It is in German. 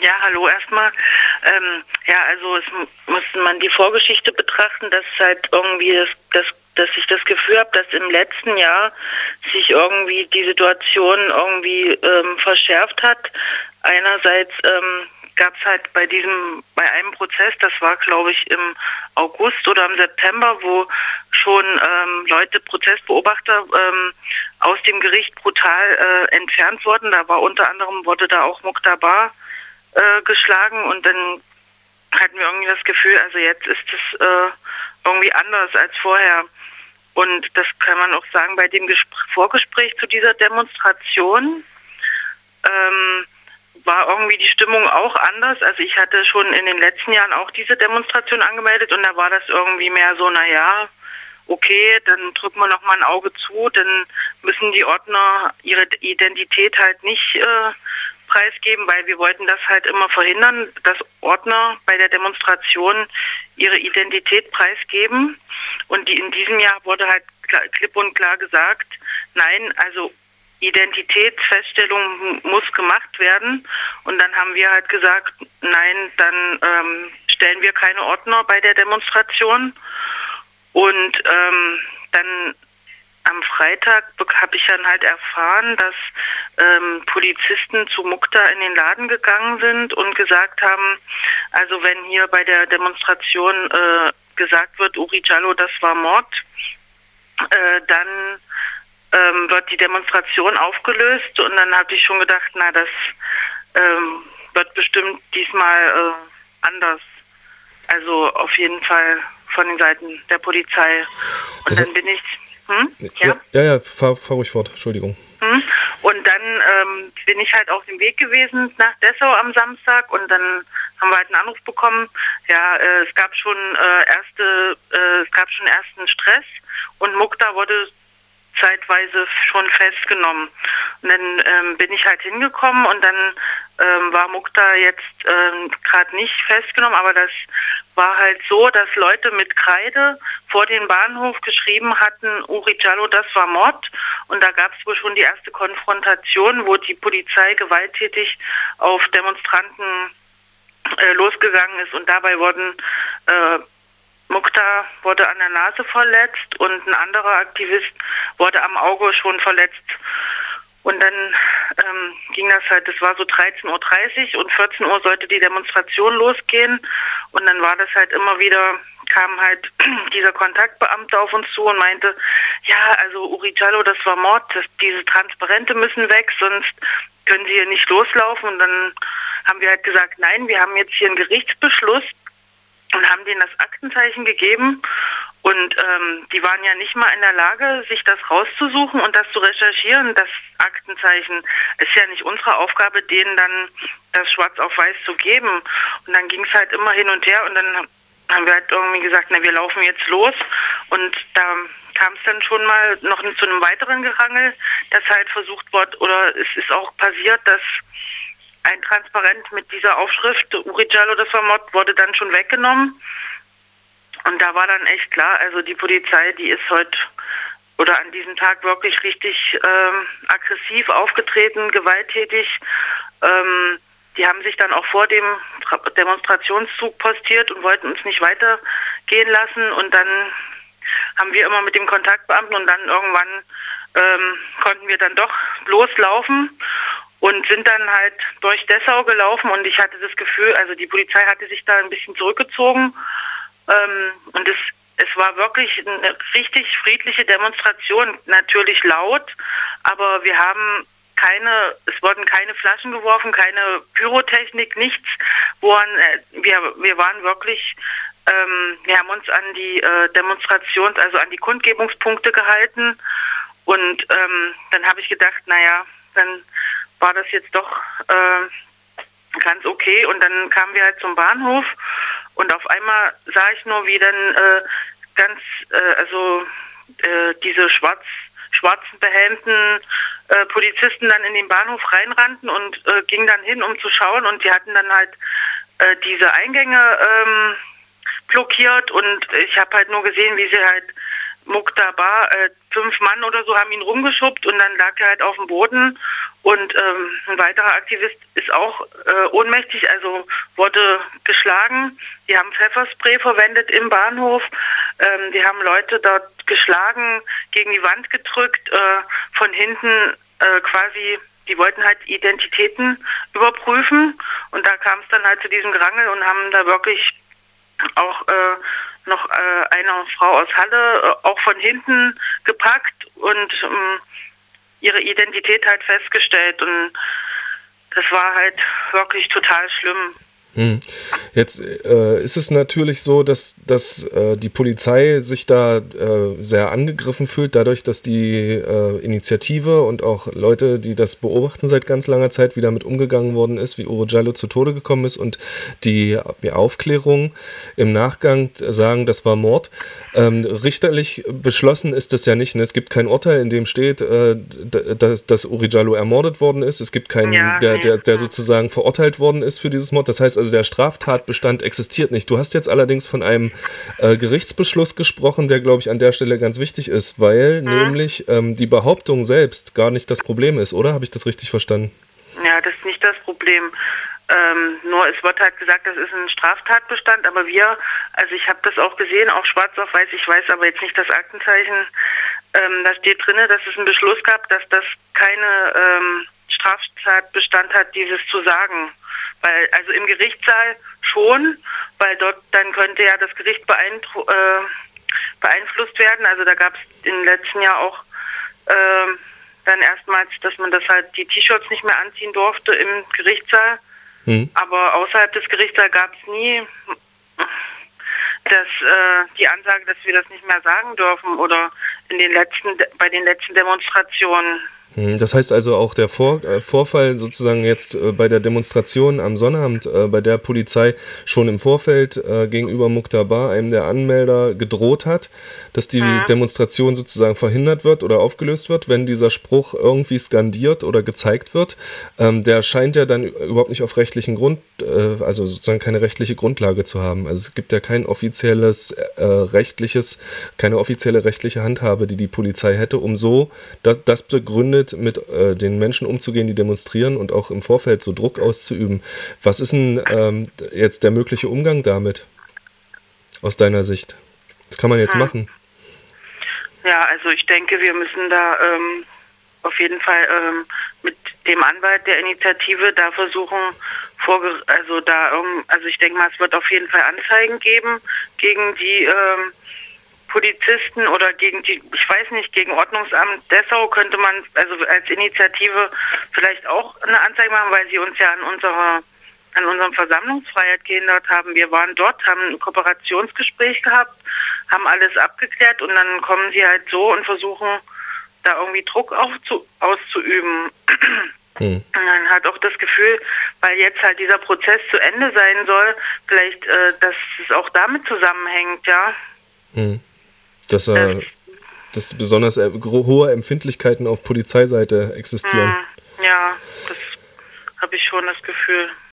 Ja, hallo erstmal. Ähm, ja, also es muss man die Vorgeschichte betrachten, dass halt irgendwie das, das dass ich das Gefühl habe, dass im letzten Jahr sich irgendwie die Situation irgendwie ähm, verschärft hat. Einerseits ähm, gab es halt bei diesem, bei einem Prozess, das war glaube ich im August oder im September, wo schon ähm, Leute, Prozessbeobachter ähm, aus dem Gericht brutal äh, entfernt wurden. Da war unter anderem, wurde da auch Muktabar äh, geschlagen und dann hatten wir irgendwie das Gefühl, also jetzt ist es äh, irgendwie anders als vorher. Und das kann man auch sagen bei dem Gespr Vorgespräch zu dieser Demonstration. Ähm, war irgendwie die Stimmung auch anders. Also ich hatte schon in den letzten Jahren auch diese Demonstration angemeldet und da war das irgendwie mehr so, naja, okay, dann drücken wir nochmal ein Auge zu, dann müssen die Ordner ihre Identität halt nicht äh, preisgeben, weil wir wollten das halt immer verhindern, dass Ordner bei der Demonstration ihre Identität preisgeben. Und die, in diesem Jahr wurde halt klipp und klar gesagt, nein, also Identitätsfeststellung muss gemacht werden. Und dann haben wir halt gesagt, nein, dann ähm, stellen wir keine Ordner bei der Demonstration. Und ähm, dann am Freitag habe ich dann halt erfahren, dass ähm, Polizisten zu Mukta in den Laden gegangen sind und gesagt haben, also wenn hier bei der Demonstration äh, gesagt wird, Uri Jallo, das war Mord, äh, dann ähm, wird die Demonstration aufgelöst und dann habe ich schon gedacht, na, das ähm, wird bestimmt diesmal äh, anders. Also auf jeden Fall von den Seiten der Polizei. Und also, dann bin ich. Hm? Ja, ja, ja, fahr, fahr ruhig fort, Entschuldigung. Hm? Und dann ähm, bin ich halt auf dem Weg gewesen nach Dessau am Samstag und dann haben wir halt einen Anruf bekommen. Ja, äh, es gab schon äh, erste, äh, es gab schon ersten Stress und Mukta wurde zeitweise schon festgenommen. Und dann ähm, bin ich halt hingekommen und dann ähm, war Mukta jetzt ähm, gerade nicht festgenommen, aber das war halt so, dass Leute mit Kreide vor den Bahnhof geschrieben hatten, Uri Jallo, das war Mord. Und da gab es wohl schon die erste Konfrontation, wo die Polizei gewalttätig auf Demonstranten äh, losgegangen ist und dabei wurden äh, Mukta wurde an der Nase verletzt und ein anderer Aktivist wurde am Auge schon verletzt. Und dann ähm, ging das halt, das war so 13.30 Uhr und 14 Uhr sollte die Demonstration losgehen. Und dann war das halt immer wieder, kam halt dieser Kontaktbeamte auf uns zu und meinte, ja, also Uri Jallo, das war Mord, das, diese Transparente müssen weg, sonst können sie hier nicht loslaufen. Und dann haben wir halt gesagt, nein, wir haben jetzt hier einen Gerichtsbeschluss, und haben denen das Aktenzeichen gegeben. Und ähm, die waren ja nicht mal in der Lage, sich das rauszusuchen und das zu recherchieren. Das Aktenzeichen ist ja nicht unsere Aufgabe, denen dann das Schwarz auf Weiß zu geben. Und dann ging es halt immer hin und her und dann haben wir halt irgendwie gesagt, na, wir laufen jetzt los. Und da kam es dann schon mal noch zu einem weiteren Gerangel, dass halt versucht wird, oder es ist auch passiert, dass ein Transparent mit dieser Aufschrift Uri Jallo, das war Mord, wurde dann schon weggenommen. Und da war dann echt klar, also die Polizei, die ist heute oder an diesem Tag wirklich richtig ähm, aggressiv aufgetreten, gewalttätig. Ähm, die haben sich dann auch vor dem Demonstrationszug postiert und wollten uns nicht weitergehen lassen. Und dann haben wir immer mit dem Kontaktbeamten und dann irgendwann ähm, konnten wir dann doch loslaufen und sind dann halt durch Dessau gelaufen und ich hatte das Gefühl, also die Polizei hatte sich da ein bisschen zurückgezogen ähm, und es, es war wirklich eine richtig friedliche Demonstration, natürlich laut, aber wir haben keine, es wurden keine Flaschen geworfen, keine Pyrotechnik, nichts, woran äh, wir, wir waren wirklich, ähm, wir haben uns an die äh, Demonstrations-, also an die Kundgebungspunkte gehalten. Und ähm, dann habe ich gedacht, naja, dann war das jetzt doch äh, ganz okay. Und dann kamen wir halt zum Bahnhof und auf einmal sah ich nur, wie dann äh, ganz, äh, also äh, diese schwarz, schwarzen behelmten äh, Polizisten dann in den Bahnhof reinrannten und äh, gingen dann hin, um zu schauen. Und die hatten dann halt äh, diese Eingänge ähm, blockiert. Und ich habe halt nur gesehen, wie sie halt Muktabar, äh, fünf Mann oder so haben ihn rumgeschubbt. Und dann lag er halt auf dem Boden und ähm, ein weiterer Aktivist ist auch äh, ohnmächtig, also wurde geschlagen. Die haben Pfefferspray verwendet im Bahnhof. Ähm, die haben Leute dort geschlagen, gegen die Wand gedrückt, äh, von hinten äh, quasi, die wollten halt Identitäten überprüfen und da kam es dann halt zu diesem Gerangel und haben da wirklich auch äh, noch äh, eine Frau aus Halle äh, auch von hinten gepackt und ähm, ihre Identität halt festgestellt und das war halt wirklich total schlimm. Hm. Jetzt äh, ist es natürlich so, dass, dass äh, die Polizei sich da äh, sehr angegriffen fühlt, dadurch, dass die äh, Initiative und auch Leute, die das beobachten seit ganz langer Zeit, wie damit umgegangen worden ist, wie Uro Jallo zu Tode gekommen ist und die, die Aufklärung im Nachgang sagen, das war Mord. Ähm, richterlich beschlossen ist das ja nicht. Ne? Es gibt kein Urteil, in dem steht, äh, dass, dass Uri Jallo ermordet worden ist. Es gibt keinen, ja, der, der, der sozusagen verurteilt worden ist für dieses Mord. Das heißt also, der Straftatbestand existiert nicht. Du hast jetzt allerdings von einem äh, Gerichtsbeschluss gesprochen, der, glaube ich, an der Stelle ganz wichtig ist, weil mhm. nämlich ähm, die Behauptung selbst gar nicht das Problem ist, oder? Habe ich das richtig verstanden? Ja, das ist nicht das Problem. Ähm, nur es wird halt gesagt, das ist ein Straftatbestand, aber wir, also ich habe das auch gesehen, auch schwarz auf weiß, ich weiß aber jetzt nicht das Aktenzeichen, ähm, da steht drin, dass es einen Beschluss gab, dass das keine ähm, Straftatbestand hat, dieses zu sagen. Weil, also im Gerichtssaal schon, weil dort dann könnte ja das Gericht äh, beeinflusst werden. Also da gab es im letzten Jahr auch äh, dann erstmals, dass man das halt die T-Shirts nicht mehr anziehen durfte im Gerichtssaal. Mhm. Aber außerhalb des Gerichtssaals gab es nie dass äh, die Ansage, dass wir das nicht mehr sagen dürfen oder in den letzten bei den letzten Demonstrationen das heißt also auch der Vor äh, Vorfall sozusagen jetzt äh, bei der Demonstration am Sonnabend äh, bei der Polizei schon im Vorfeld äh, gegenüber Muktabar, einem der Anmelder, gedroht hat, dass die mhm. Demonstration sozusagen verhindert wird oder aufgelöst wird, wenn dieser Spruch irgendwie skandiert oder gezeigt wird. Ähm, der scheint ja dann überhaupt nicht auf rechtlichen Grund, äh, also sozusagen keine rechtliche Grundlage zu haben. Also es gibt ja kein offizielles äh, rechtliches, keine offizielle rechtliche Handhabe, die die Polizei hätte, um so das, das begründet damit mit äh, den Menschen umzugehen, die demonstrieren und auch im Vorfeld so Druck auszuüben. Was ist denn ähm, jetzt der mögliche Umgang damit aus deiner Sicht? Was kann man jetzt hm. machen? Ja, also ich denke, wir müssen da ähm, auf jeden Fall ähm, mit dem Anwalt der Initiative da versuchen, also da, also ich denke mal, es wird auf jeden Fall Anzeigen geben gegen die ähm, Polizisten oder gegen die, ich weiß nicht, gegen Ordnungsamt Dessau könnte man also als Initiative vielleicht auch eine Anzeige machen, weil sie uns ja an unserer an unserem Versammlungsfreiheit gehindert haben. Wir waren dort, haben ein Kooperationsgespräch gehabt, haben alles abgeklärt und dann kommen sie halt so und versuchen da irgendwie Druck aufzu, auszuüben. Hm. Dann hat auch das Gefühl, weil jetzt halt dieser Prozess zu Ende sein soll, vielleicht, äh, dass es auch damit zusammenhängt, ja. Hm dass, äh, dass besonders hohe Empfindlichkeiten auf Polizeiseite existieren. Ja, das habe ich schon das Gefühl.